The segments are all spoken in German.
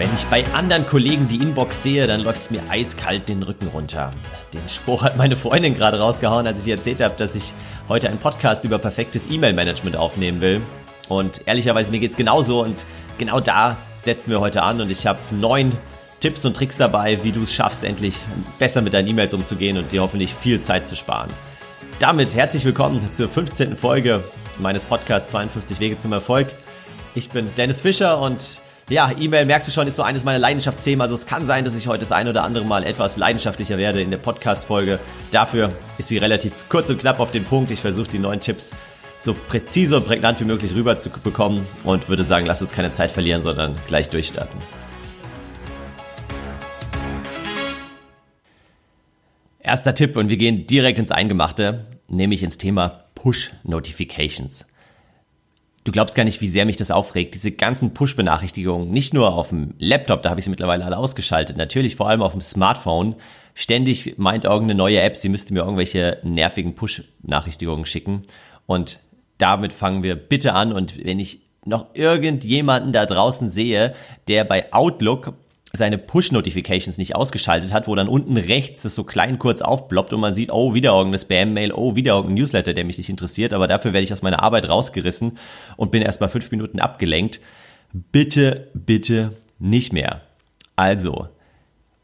Wenn ich bei anderen Kollegen die Inbox sehe, dann läuft es mir eiskalt den Rücken runter. Den Spruch hat meine Freundin gerade rausgehauen, als ich ihr erzählt habe, dass ich heute einen Podcast über perfektes E-Mail-Management aufnehmen will. Und ehrlicherweise, mir geht es genauso und genau da setzen wir heute an und ich habe neun Tipps und Tricks dabei, wie du es schaffst, endlich besser mit deinen E-Mails umzugehen und dir hoffentlich viel Zeit zu sparen. Damit herzlich willkommen zur 15. Folge meines Podcasts 52 Wege zum Erfolg. Ich bin Dennis Fischer und ja, E-Mail, merkst du schon, ist so eines meiner Leidenschaftsthemen. Also es kann sein, dass ich heute das ein oder andere Mal etwas leidenschaftlicher werde in der Podcast-Folge. Dafür ist sie relativ kurz und knapp auf den Punkt. Ich versuche die neuen Tipps so präzise und prägnant wie möglich rüber zu bekommen und würde sagen, lass uns keine Zeit verlieren, sondern gleich durchstarten. Erster Tipp und wir gehen direkt ins Eingemachte, nämlich ins Thema Push Notifications. Du glaubst gar nicht, wie sehr mich das aufregt. Diese ganzen Push-Benachrichtigungen, nicht nur auf dem Laptop, da habe ich sie mittlerweile alle ausgeschaltet, natürlich vor allem auf dem Smartphone. Ständig meint irgendeine neue App, sie müsste mir irgendwelche nervigen Push-Benachrichtigungen schicken. Und damit fangen wir bitte an. Und wenn ich noch irgendjemanden da draußen sehe, der bei Outlook seine Push-Notifications nicht ausgeschaltet hat, wo dann unten rechts das so klein kurz aufploppt und man sieht, oh, wieder irgendeine Spam-Mail, oh, wieder irgendein Newsletter, der mich nicht interessiert, aber dafür werde ich aus meiner Arbeit rausgerissen und bin erstmal fünf Minuten abgelenkt. Bitte, bitte nicht mehr. Also,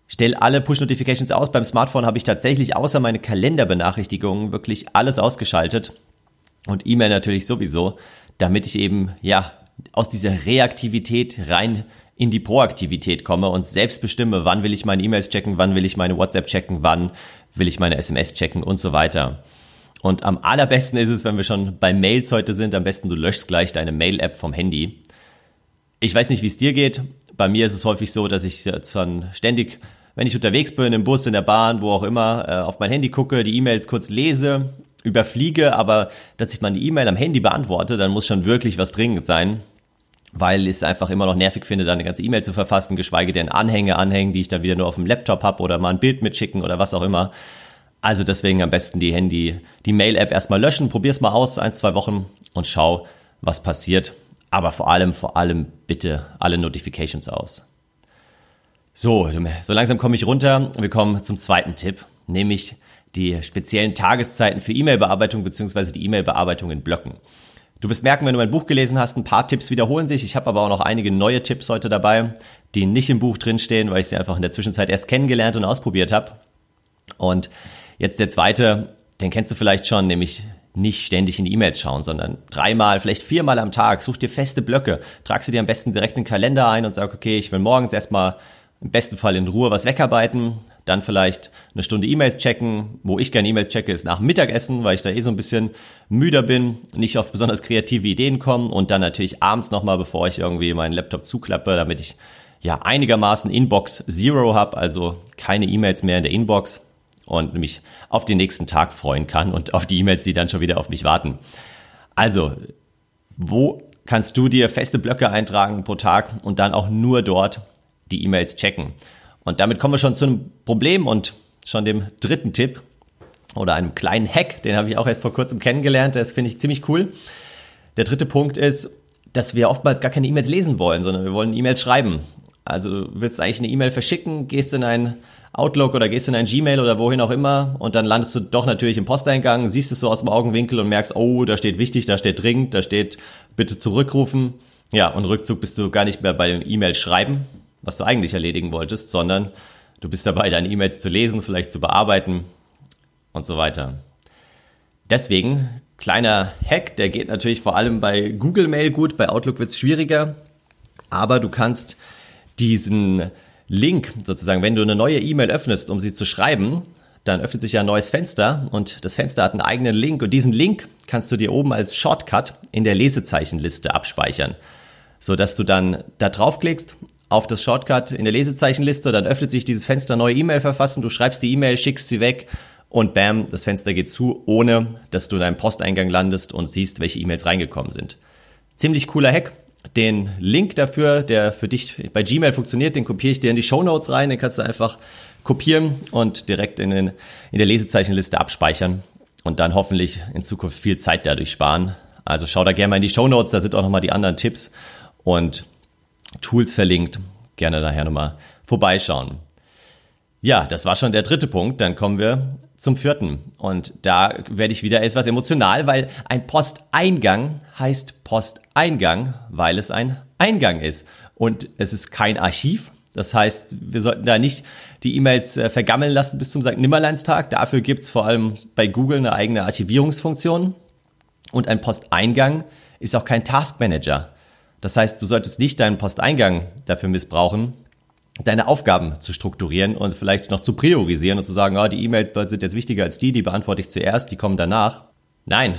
stell alle Push-Notifications aus. Beim Smartphone habe ich tatsächlich außer meine Kalenderbenachrichtigungen wirklich alles ausgeschaltet und E-Mail natürlich sowieso, damit ich eben, ja, aus dieser Reaktivität rein in die Proaktivität komme und selbst bestimme, wann will ich meine E-Mails checken, wann will ich meine WhatsApp checken, wann will ich meine SMS checken und so weiter. Und am allerbesten ist es, wenn wir schon bei Mails heute sind, am besten du löschst gleich deine Mail-App vom Handy. Ich weiß nicht, wie es dir geht. Bei mir ist es häufig so, dass ich dann ständig, wenn ich unterwegs bin, im Bus, in der Bahn, wo auch immer, äh, auf mein Handy gucke, die E-Mails kurz lese, überfliege, aber dass ich meine E-Mail am Handy beantworte, dann muss schon wirklich was dringend sein weil ich es einfach immer noch nervig finde, da eine ganze E-Mail zu verfassen, geschweige denn Anhänge anhängen, die ich dann wieder nur auf dem Laptop habe oder mal ein Bild mitschicken oder was auch immer. Also deswegen am besten die Handy, die Mail-App erstmal löschen, probier's mal aus, ein, zwei Wochen und schau, was passiert. Aber vor allem, vor allem bitte alle Notifications aus. So, so langsam komme ich runter. Wir kommen zum zweiten Tipp, nämlich die speziellen Tageszeiten für E-Mail-Bearbeitung beziehungsweise die E-Mail-Bearbeitung in Blöcken. Du wirst merken, wenn du mein Buch gelesen hast, ein paar Tipps wiederholen sich. Ich habe aber auch noch einige neue Tipps heute dabei, die nicht im Buch drinstehen, weil ich sie einfach in der Zwischenzeit erst kennengelernt und ausprobiert habe. Und jetzt der zweite, den kennst du vielleicht schon, nämlich nicht ständig in die E-Mails schauen, sondern dreimal, vielleicht viermal am Tag. Such dir feste Blöcke, trag sie dir am besten direkt in den Kalender ein und sag, okay, ich will morgens erstmal im besten Fall in Ruhe was wegarbeiten, dann vielleicht eine Stunde E-Mails checken. Wo ich gerne E-Mails checke, ist nach Mittagessen, weil ich da eh so ein bisschen müder bin, nicht auf besonders kreative Ideen komme und dann natürlich abends nochmal, bevor ich irgendwie meinen Laptop zuklappe, damit ich ja einigermaßen Inbox Zero habe, also keine E-Mails mehr in der Inbox und mich auf den nächsten Tag freuen kann und auf die E-Mails, die dann schon wieder auf mich warten. Also, wo kannst du dir feste Blöcke eintragen pro Tag und dann auch nur dort die E-Mails checken? Und damit kommen wir schon zu einem Problem und schon dem dritten Tipp oder einem kleinen Hack, den habe ich auch erst vor kurzem kennengelernt, das finde ich ziemlich cool. Der dritte Punkt ist, dass wir oftmals gar keine E-Mails lesen wollen, sondern wir wollen E-Mails schreiben. Also du willst eigentlich eine E-Mail verschicken, gehst in ein Outlook oder gehst in ein Gmail oder wohin auch immer und dann landest du doch natürlich im Posteingang, siehst es so aus dem Augenwinkel und merkst, oh, da steht wichtig, da steht dringend, da steht bitte zurückrufen. Ja, und Rückzug bist du gar nicht mehr bei dem E-Mail schreiben, was du eigentlich erledigen wolltest, sondern du bist dabei, deine E-Mails zu lesen, vielleicht zu bearbeiten und so weiter. Deswegen, kleiner Hack, der geht natürlich vor allem bei Google Mail gut, bei Outlook wird es schwieriger, aber du kannst diesen Link sozusagen, wenn du eine neue E-Mail öffnest, um sie zu schreiben, dann öffnet sich ja ein neues Fenster und das Fenster hat einen eigenen Link und diesen Link kannst du dir oben als Shortcut in der Lesezeichenliste abspeichern, so dass du dann da draufklickst auf das Shortcut in der Lesezeichenliste, dann öffnet sich dieses Fenster neue E-Mail verfassen, du schreibst die E-Mail, schickst sie weg und bam, das Fenster geht zu, ohne dass du in deinem Posteingang landest und siehst, welche E-Mails reingekommen sind. Ziemlich cooler Hack. Den Link dafür, der für dich bei Gmail funktioniert, den kopiere ich dir in die Show Notes rein, den kannst du einfach kopieren und direkt in, den, in der Lesezeichenliste abspeichern und dann hoffentlich in Zukunft viel Zeit dadurch sparen. Also schau da gerne mal in die Show Notes, da sind auch nochmal die anderen Tipps und Tools verlinkt, gerne nachher nochmal vorbeischauen. Ja, das war schon der dritte Punkt. Dann kommen wir zum vierten. Und da werde ich wieder etwas emotional, weil ein Posteingang heißt Posteingang, weil es ein Eingang ist. Und es ist kein Archiv. Das heißt, wir sollten da nicht die E-Mails äh, vergammeln lassen bis zum St. Nimmerleinstag. Dafür gibt's vor allem bei Google eine eigene Archivierungsfunktion. Und ein Posteingang ist auch kein Taskmanager. Das heißt, du solltest nicht deinen Posteingang dafür missbrauchen, deine Aufgaben zu strukturieren und vielleicht noch zu priorisieren und zu sagen, oh, die E-Mails sind jetzt wichtiger als die, die beantworte ich zuerst, die kommen danach. Nein,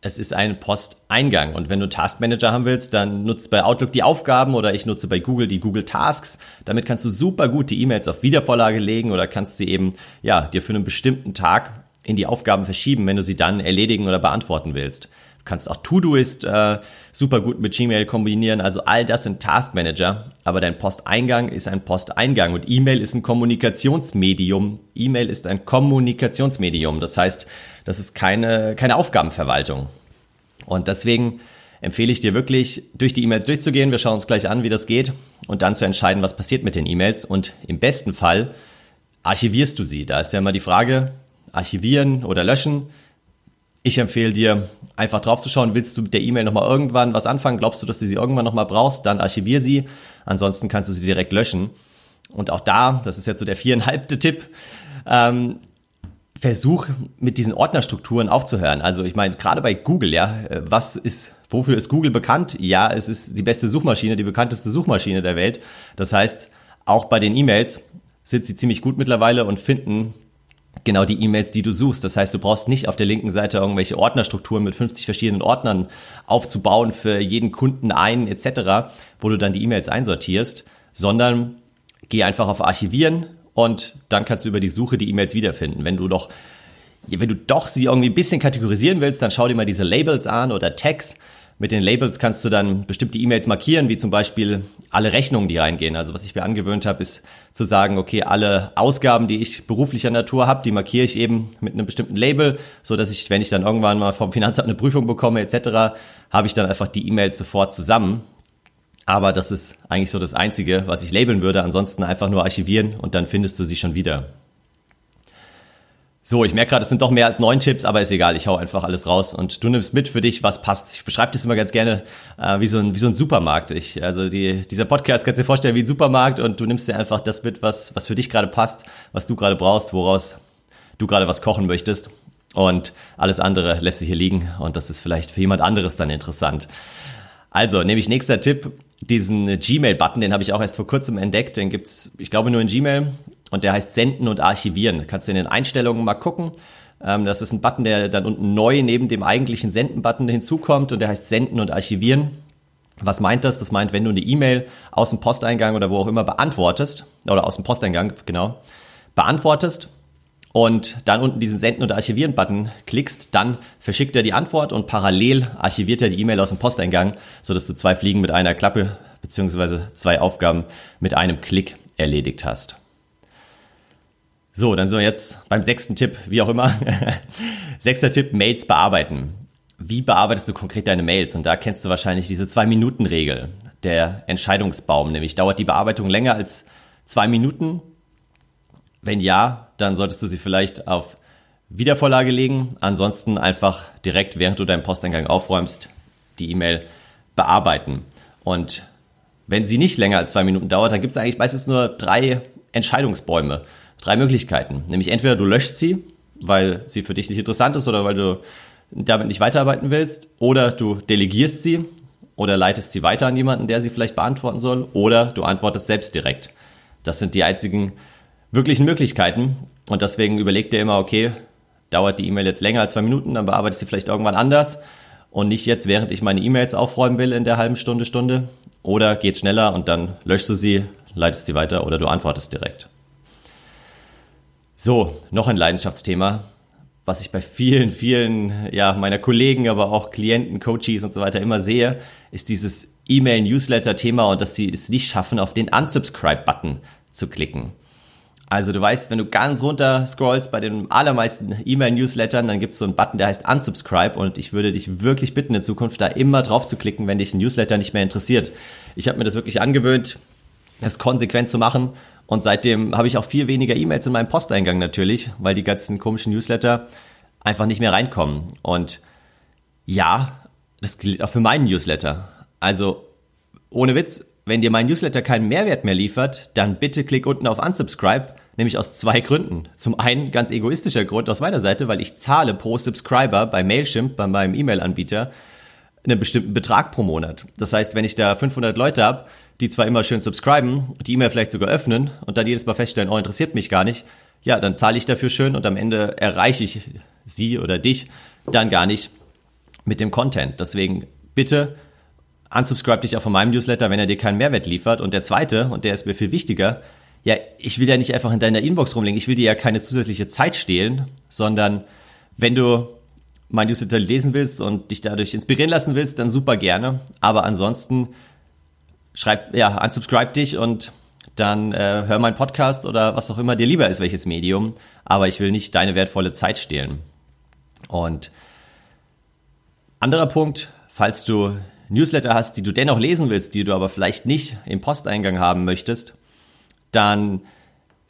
es ist ein Posteingang. Und wenn du Taskmanager haben willst, dann nutzt bei Outlook die Aufgaben oder ich nutze bei Google die Google Tasks. Damit kannst du super gut die E-Mails auf Wiedervorlage legen oder kannst sie eben, ja, dir für einen bestimmten Tag in die Aufgaben verschieben, wenn du sie dann erledigen oder beantworten willst kannst auch Todoist äh, super gut mit Gmail kombinieren. Also all das sind Taskmanager, aber dein Posteingang ist ein Posteingang und E-Mail ist ein Kommunikationsmedium. E-Mail ist ein Kommunikationsmedium. Das heißt, das ist keine, keine Aufgabenverwaltung. Und deswegen empfehle ich dir wirklich, durch die E-Mails durchzugehen. Wir schauen uns gleich an, wie das geht und dann zu entscheiden, was passiert mit den E-Mails. Und im besten Fall archivierst du sie. Da ist ja immer die Frage, archivieren oder löschen. Ich empfehle dir, einfach drauf zu schauen, willst du mit der E-Mail nochmal irgendwann was anfangen? Glaubst du, dass du sie irgendwann nochmal brauchst? Dann archivier sie. Ansonsten kannst du sie direkt löschen. Und auch da, das ist jetzt so der viereinhalbte Tipp, ähm, versuch mit diesen Ordnerstrukturen aufzuhören. Also ich meine, gerade bei Google, ja, was ist, wofür ist Google bekannt? Ja, es ist die beste Suchmaschine, die bekannteste Suchmaschine der Welt. Das heißt, auch bei den E-Mails sind sie ziemlich gut mittlerweile und finden genau die E-Mails, die du suchst. Das heißt, du brauchst nicht auf der linken Seite irgendwelche Ordnerstrukturen mit 50 verschiedenen Ordnern aufzubauen für jeden Kunden ein etc., wo du dann die E-Mails einsortierst, sondern geh einfach auf Archivieren und dann kannst du über die Suche die E-Mails wiederfinden. Wenn du doch wenn du doch sie irgendwie ein bisschen kategorisieren willst, dann schau dir mal diese Labels an oder Tags mit den Labels kannst du dann bestimmte E-Mails markieren, wie zum Beispiel alle Rechnungen, die reingehen. Also was ich mir angewöhnt habe, ist zu sagen, okay, alle Ausgaben, die ich beruflicher Natur habe, die markiere ich eben mit einem bestimmten Label, so dass ich, wenn ich dann irgendwann mal vom Finanzamt eine Prüfung bekomme etc., habe ich dann einfach die E-Mails sofort zusammen. Aber das ist eigentlich so das Einzige, was ich labeln würde. Ansonsten einfach nur archivieren und dann findest du sie schon wieder. So, ich merke gerade, es sind doch mehr als neun Tipps, aber ist egal, ich hau einfach alles raus und du nimmst mit für dich, was passt. Ich beschreibe das immer ganz gerne äh, wie, so ein, wie so ein Supermarkt. Ich, also die, dieser Podcast kannst du dir vorstellen wie ein Supermarkt und du nimmst dir einfach das mit, was, was für dich gerade passt, was du gerade brauchst, woraus du gerade was kochen möchtest. Und alles andere lässt sich hier liegen und das ist vielleicht für jemand anderes dann interessant. Also, nämlich nächster Tipp, diesen Gmail-Button, den habe ich auch erst vor kurzem entdeckt. Den gibt's, ich glaube, nur in Gmail und der heißt Senden und Archivieren. kannst du in den Einstellungen mal gucken. Ähm, das ist ein Button, der dann unten neu neben dem eigentlichen Senden-Button hinzukommt und der heißt Senden und Archivieren. Was meint das? Das meint, wenn du eine E-Mail aus dem Posteingang oder wo auch immer beantwortest, oder aus dem Posteingang, genau, beantwortest und dann unten diesen Senden- und Archivieren-Button klickst, dann verschickt er die Antwort und parallel archiviert er die E-Mail aus dem Posteingang, sodass du zwei Fliegen mit einer Klappe beziehungsweise zwei Aufgaben mit einem Klick erledigt hast. So, dann sind wir jetzt beim sechsten Tipp, wie auch immer. Sechster Tipp, Mails bearbeiten. Wie bearbeitest du konkret deine Mails? Und da kennst du wahrscheinlich diese Zwei-Minuten-Regel, der Entscheidungsbaum. Nämlich dauert die Bearbeitung länger als zwei Minuten? Wenn ja, dann solltest du sie vielleicht auf Wiedervorlage legen. Ansonsten einfach direkt, während du deinen Posteingang aufräumst, die E-Mail bearbeiten. Und wenn sie nicht länger als zwei Minuten dauert, dann gibt es eigentlich meistens nur drei Entscheidungsbäume drei Möglichkeiten. Nämlich entweder du löscht sie, weil sie für dich nicht interessant ist oder weil du damit nicht weiterarbeiten willst, oder du delegierst sie oder leitest sie weiter an jemanden, der sie vielleicht beantworten soll, oder du antwortest selbst direkt. Das sind die einzigen wirklichen Möglichkeiten. Und deswegen überleg dir immer, okay, dauert die E-Mail jetzt länger als zwei Minuten, dann bearbeite ich sie vielleicht irgendwann anders und nicht jetzt, während ich meine E-Mails aufräumen will in der halben Stunde, Stunde. Oder geht schneller und dann löschst du sie, leitest sie weiter oder du antwortest direkt. So, noch ein Leidenschaftsthema, was ich bei vielen, vielen ja, meiner Kollegen, aber auch Klienten, Coaches und so weiter immer sehe, ist dieses E-Mail-Newsletter-Thema und dass sie es nicht schaffen, auf den Unsubscribe-Button zu klicken. Also du weißt, wenn du ganz runter scrollst bei den allermeisten E-Mail-Newslettern, dann gibt es so einen Button, der heißt Unsubscribe und ich würde dich wirklich bitten, in Zukunft da immer drauf zu klicken, wenn dich ein Newsletter nicht mehr interessiert. Ich habe mir das wirklich angewöhnt, das konsequent zu machen. Und seitdem habe ich auch viel weniger E-Mails in meinem Posteingang natürlich, weil die ganzen komischen Newsletter einfach nicht mehr reinkommen. Und ja, das gilt auch für meinen Newsletter. Also ohne Witz, wenn dir mein Newsletter keinen Mehrwert mehr liefert, dann bitte klick unten auf Unsubscribe, nämlich aus zwei Gründen. Zum einen ganz egoistischer Grund aus meiner Seite, weil ich zahle pro Subscriber bei Mailchimp, bei meinem E-Mail-Anbieter, einen bestimmten Betrag pro Monat. Das heißt, wenn ich da 500 Leute habe, die zwar immer schön subscriben, die E-Mail vielleicht sogar öffnen und dann jedes Mal feststellen, oh, interessiert mich gar nicht, ja, dann zahle ich dafür schön und am Ende erreiche ich sie oder dich dann gar nicht mit dem Content. Deswegen bitte unsubscribe dich auch von meinem Newsletter, wenn er dir keinen Mehrwert liefert. Und der zweite, und der ist mir viel wichtiger, ja, ich will ja nicht einfach in deiner Inbox rumlegen, ich will dir ja keine zusätzliche Zeit stehlen, sondern wenn du mein Newsletter lesen willst und dich dadurch inspirieren lassen willst, dann super gerne. Aber ansonsten schreib, ja, unsubscribe dich und dann äh, hör meinen Podcast oder was auch immer dir lieber ist, welches Medium. Aber ich will nicht deine wertvolle Zeit stehlen. Und anderer Punkt, falls du Newsletter hast, die du dennoch lesen willst, die du aber vielleicht nicht im Posteingang haben möchtest, dann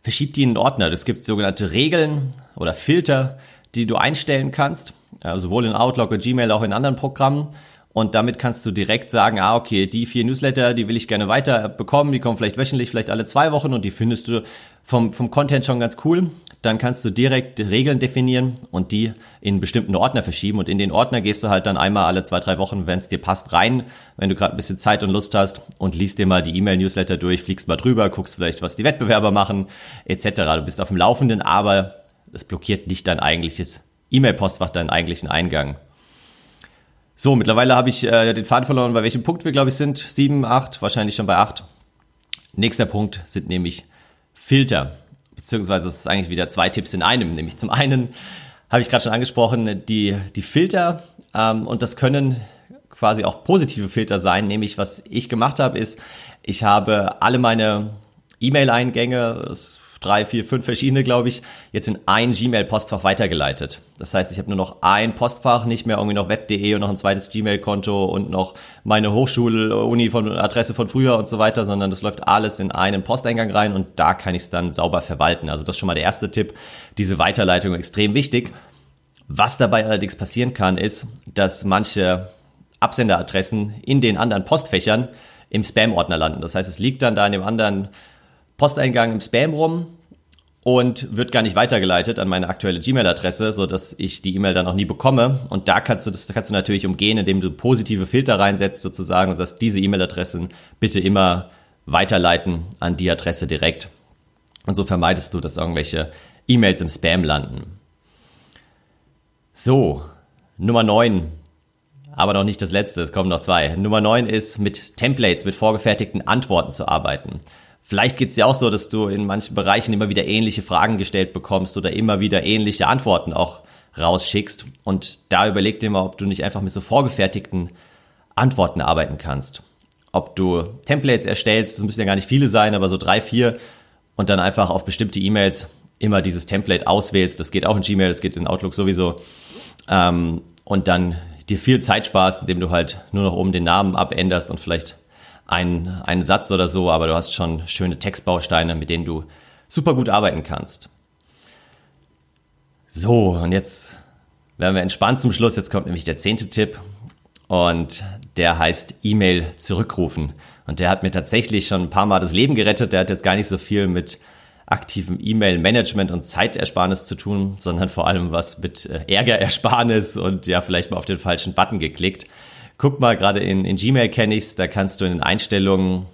verschieb die in einen Ordner. Es gibt sogenannte Regeln oder Filter, die du einstellen kannst, also sowohl in Outlook und Gmail, auch in anderen Programmen. Und damit kannst du direkt sagen, ah, okay, die vier Newsletter, die will ich gerne weiter bekommen, die kommen vielleicht wöchentlich, vielleicht alle zwei Wochen und die findest du vom, vom Content schon ganz cool. Dann kannst du direkt Regeln definieren und die in bestimmten Ordner verschieben. Und in den Ordner gehst du halt dann einmal alle zwei, drei Wochen, wenn es dir passt, rein, wenn du gerade ein bisschen Zeit und Lust hast und liest dir mal die E-Mail-Newsletter durch, fliegst mal drüber, guckst vielleicht, was die Wettbewerber machen, etc. Du bist auf dem Laufenden, aber es blockiert nicht dein eigentliches E-Mail-Postfach, deinen eigentlichen Eingang. So, mittlerweile habe ich äh, den Faden verloren, bei welchem Punkt wir, glaube ich, sind. Sieben, acht, wahrscheinlich schon bei acht. Nächster Punkt sind nämlich Filter. Beziehungsweise es ist eigentlich wieder zwei Tipps in einem. Nämlich zum einen habe ich gerade schon angesprochen, die, die Filter. Ähm, und das können quasi auch positive Filter sein. Nämlich, was ich gemacht habe, ist, ich habe alle meine E-Mail-Eingänge, drei, vier, fünf verschiedene, glaube ich, jetzt in ein Gmail-Postfach weitergeleitet. Das heißt, ich habe nur noch ein Postfach, nicht mehr irgendwie noch web.de und noch ein zweites Gmail-Konto und noch meine Hochschul-Uni von Adresse von früher und so weiter, sondern das läuft alles in einen Posteingang rein und da kann ich es dann sauber verwalten. Also das ist schon mal der erste Tipp. Diese Weiterleitung extrem wichtig. Was dabei allerdings passieren kann, ist, dass manche Absenderadressen in den anderen Postfächern im Spam-Ordner landen. Das heißt, es liegt dann da in dem anderen Posteingang im Spam rum und wird gar nicht weitergeleitet an meine aktuelle Gmail-Adresse, so dass ich die E-Mail dann auch nie bekomme. Und da kannst du das kannst du natürlich umgehen, indem du positive Filter reinsetzt sozusagen und sagst, diese E-Mail-Adressen bitte immer weiterleiten an die Adresse direkt. Und so vermeidest du, dass irgendwelche E-Mails im Spam landen. So, Nummer 9. Aber noch nicht das letzte, es kommen noch zwei. Nummer 9 ist, mit Templates, mit vorgefertigten Antworten zu arbeiten. Vielleicht geht's dir auch so, dass du in manchen Bereichen immer wieder ähnliche Fragen gestellt bekommst oder immer wieder ähnliche Antworten auch rausschickst. Und da überleg dir mal, ob du nicht einfach mit so vorgefertigten Antworten arbeiten kannst. Ob du Templates erstellst, das müssen ja gar nicht viele sein, aber so drei, vier und dann einfach auf bestimmte E-Mails immer dieses Template auswählst. Das geht auch in Gmail, das geht in Outlook sowieso. Ähm, und dann dir viel Zeit sparst, indem du halt nur noch oben den Namen abänderst und vielleicht ein, einen Satz oder so, aber du hast schon schöne Textbausteine, mit denen du super gut arbeiten kannst. So, und jetzt werden wir entspannt zum Schluss. Jetzt kommt nämlich der zehnte Tipp und der heißt E-Mail zurückrufen. Und der hat mir tatsächlich schon ein paar Mal das Leben gerettet. Der hat jetzt gar nicht so viel mit aktivem E-Mail-Management und Zeitersparnis zu tun, sondern vor allem was mit äh, Ärgerersparnis und ja, vielleicht mal auf den falschen Button geklickt. Guck mal, gerade in, in Gmail kenne ich's, da kannst du in den Einstellungen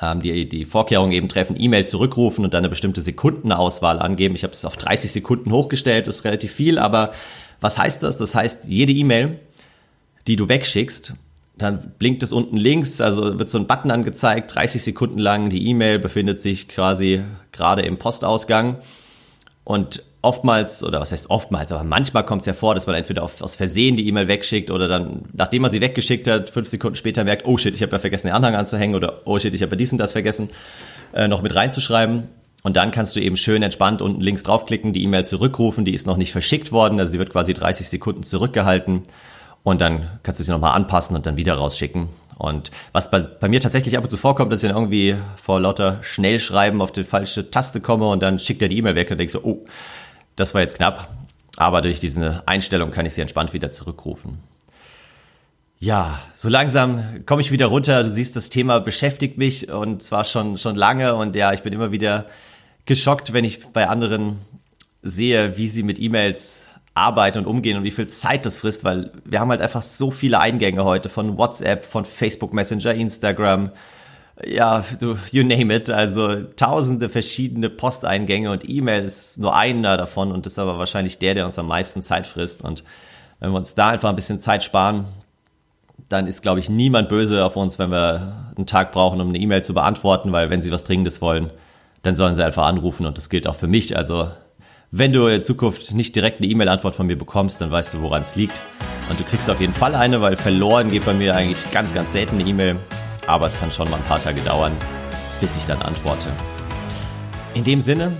ähm, die, die Vorkehrungen eben treffen, E-Mail zurückrufen und dann eine bestimmte Sekundenauswahl angeben. Ich habe es auf 30 Sekunden hochgestellt, das ist relativ viel, aber was heißt das? Das heißt, jede E-Mail, die du wegschickst, dann blinkt es unten links, also wird so ein Button angezeigt, 30 Sekunden lang, die E-Mail befindet sich quasi gerade im Postausgang und oftmals, oder was heißt oftmals, aber manchmal kommt es ja vor, dass man entweder auf, aus Versehen die E-Mail wegschickt oder dann, nachdem man sie weggeschickt hat, fünf Sekunden später merkt, oh shit, ich habe ja vergessen, den Anhang anzuhängen oder oh shit, ich habe ja dies und das vergessen, äh, noch mit reinzuschreiben. Und dann kannst du eben schön entspannt unten links draufklicken, die E-Mail zurückrufen, die ist noch nicht verschickt worden, also sie wird quasi 30 Sekunden zurückgehalten. Und dann kannst du sie nochmal anpassen und dann wieder rausschicken. Und was bei, bei, mir tatsächlich ab und zu vorkommt, dass ich dann irgendwie vor lauter Schnellschreiben auf die falsche Taste komme und dann schickt er die E-Mail weg und denke so, oh, das war jetzt knapp. Aber durch diese Einstellung kann ich sie entspannt wieder zurückrufen. Ja, so langsam komme ich wieder runter. Du siehst, das Thema beschäftigt mich und zwar schon, schon lange. Und ja, ich bin immer wieder geschockt, wenn ich bei anderen sehe, wie sie mit E-Mails arbeiten und umgehen und wie viel Zeit das frisst, weil wir haben halt einfach so viele Eingänge heute von WhatsApp, von Facebook Messenger, Instagram, ja, du, you name it, also tausende verschiedene Posteingänge und E-Mail ist nur einer davon und ist aber wahrscheinlich der, der uns am meisten Zeit frisst und wenn wir uns da einfach ein bisschen Zeit sparen, dann ist, glaube ich, niemand böse auf uns, wenn wir einen Tag brauchen, um eine E-Mail zu beantworten, weil wenn sie was Dringendes wollen, dann sollen sie einfach anrufen und das gilt auch für mich. Also wenn du in Zukunft nicht direkt eine E-Mail-Antwort von mir bekommst, dann weißt du, woran es liegt. Und du kriegst auf jeden Fall eine, weil verloren geht bei mir eigentlich ganz, ganz selten eine E-Mail. Aber es kann schon mal ein paar Tage dauern, bis ich dann antworte. In dem Sinne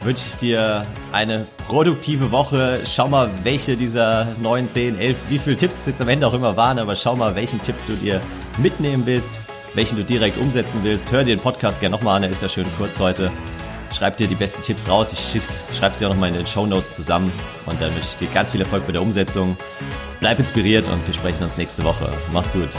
wünsche ich dir eine produktive Woche. Schau mal, welche dieser 9, 10, 11, wie viele Tipps es jetzt am Ende auch immer waren, aber schau mal, welchen Tipp du dir mitnehmen willst, welchen du direkt umsetzen willst. Hör dir den Podcast gerne nochmal an, er ist ja schön kurz heute schreib dir die besten Tipps raus. Ich schreibe sie auch nochmal in den Show Notes zusammen. Und dann wünsche ich dir ganz viel Erfolg bei der Umsetzung. Bleib inspiriert und wir sprechen uns nächste Woche. Mach's gut.